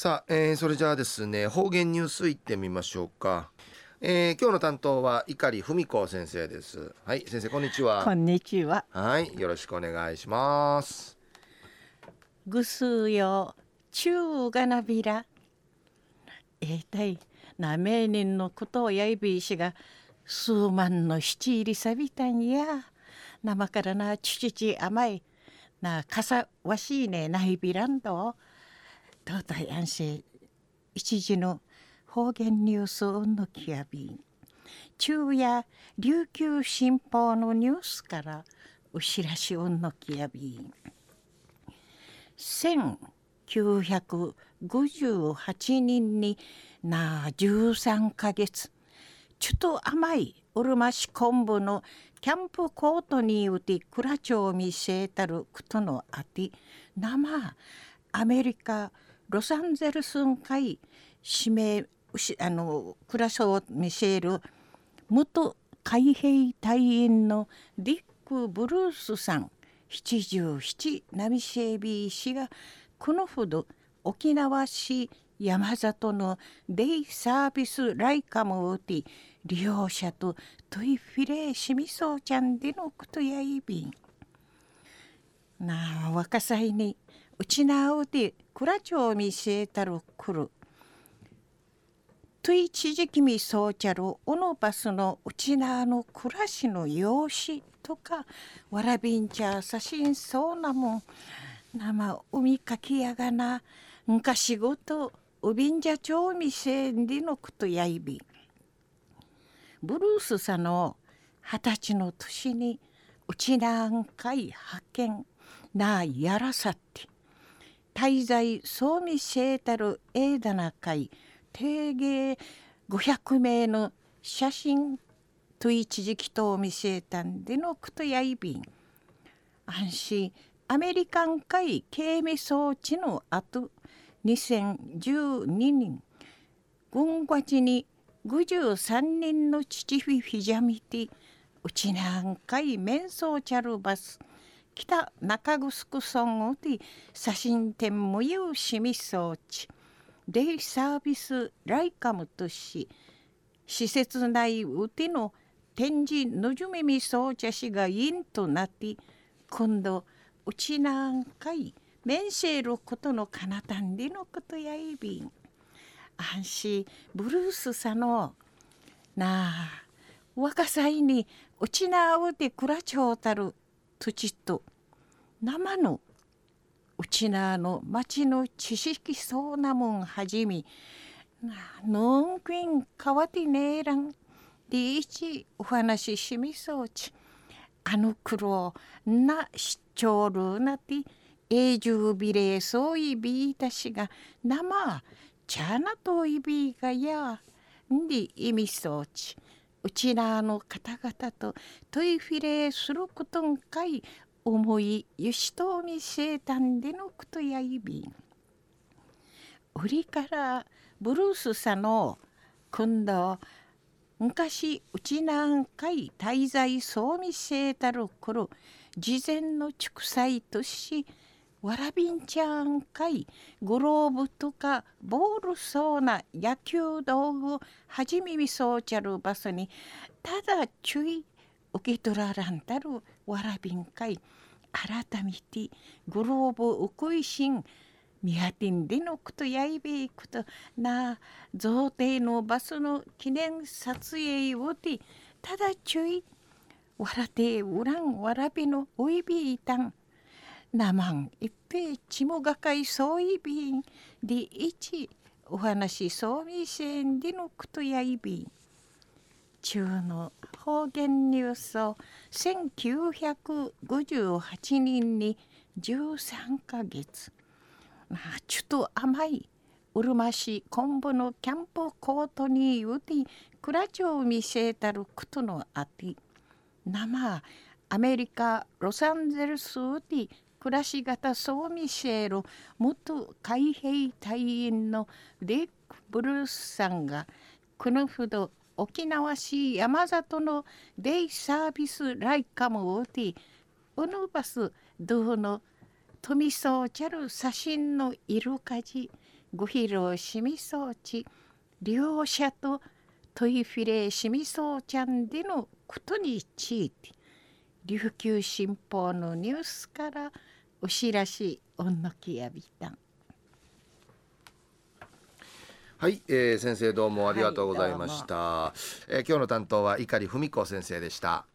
さあ、えー、それじゃあですね方言ニュースいってみましょうか、えー、今日の担当は碇文子先生です。はい先生こんにちは。こんにちは。はいよろしくお願いします。ぐすよ中がなびら。えー、たいなめ人のことをやいびいしが数万の七入りさびたんや。生からなちちち甘い。なかさわしいねないびらんど東大安市一時の方言ニュースをのきやびん。昼夜琉球新報のニュースからお知らしをのきやびん。1958人にな13ヶ月。ちょっと甘いうるまし昆布のキャンプコートにうて蔵町見せたることのあて生アメリカロサンゼルスン会指名あのクラスを見せる元海兵隊員のディック・ブルースさん77波シェービー氏がこのほど沖縄市山里のデイサービスライカムをて利用者とトイフィレーシミソーちゃんでのことやいびん。なあ若さいにうちなうで蔵町見せたるくる。といちじきみそうちゃるおのバスのうちなの暮らしの様子とかわらびんちゃ写真そうなもん。生海かきやがな。んか仕事うびんじゃちょうみせんりのことやいびブルースさの二十歳の年にうちなんかい発見なあやらさって。滞在総味シェータルエーダナ会定芸500名の写真と一時期と見せたんでのくとやいびん。安心。アメリカン会警備装置の後2012年軍月に53人の父フィフィジャミティうちなんかい面相チャルバス北中城村で写真展無有市民装置デイサービスライカムとし施設内うての展示のじめみそうちゃしが因となって今度うちなんかい面せることのかなたんでのことやいびん。安心ブルースさのなあ若さいにうちなうてくらちょうたる土と生のうちなの町の知識そうなもんはじみのんくんかわてねえらん。でいちお話ししみそうち。あの苦労なしちょうるなて永住ビレそういびいたしが生ちゃなといびいがや。んで意味そうち。うちらの方々とトイフィレすることんかい思いゆしとみせたんでのことやいびん。売りからブルースさの今度昔うちなんかい滞在そうみせたる頃事前の祝祭としわらびんちゃんかいグローブとかボールそうな野球道具をはじめみそうちゃる場所にただ注意受け取ららんたるわらびんかい。改めてグローブうこいしん見当てんでのことやいべいことな贈呈のバスの記念撮影をてただ注意わらてうらんわらびのおいびいたんなまん一平ちもがかいそういびんでいちお話そうみせんでのことやいびん中の方言ニュースを1958年に13ヶ月ちょっと甘いうるまし昆布のキャンプコートにうて蔵町を見せたることのあて生アメリカロサンゼルスうて暮らし方そう見せる元海兵隊員のレック・ブルースさんがこのほど沖縄市山里のデイサービスライカムをてうぬばすどうの富そうちゃる写真の色かじ。グヒロシミソウチ両者とトイフィレシミソウちゃんでのことについて。琉球新報のニュースからお知らしおんのきやびたん。はい、えー、先生どうもありがとうございました、はい、えー、今日の担当は碇文子先生でした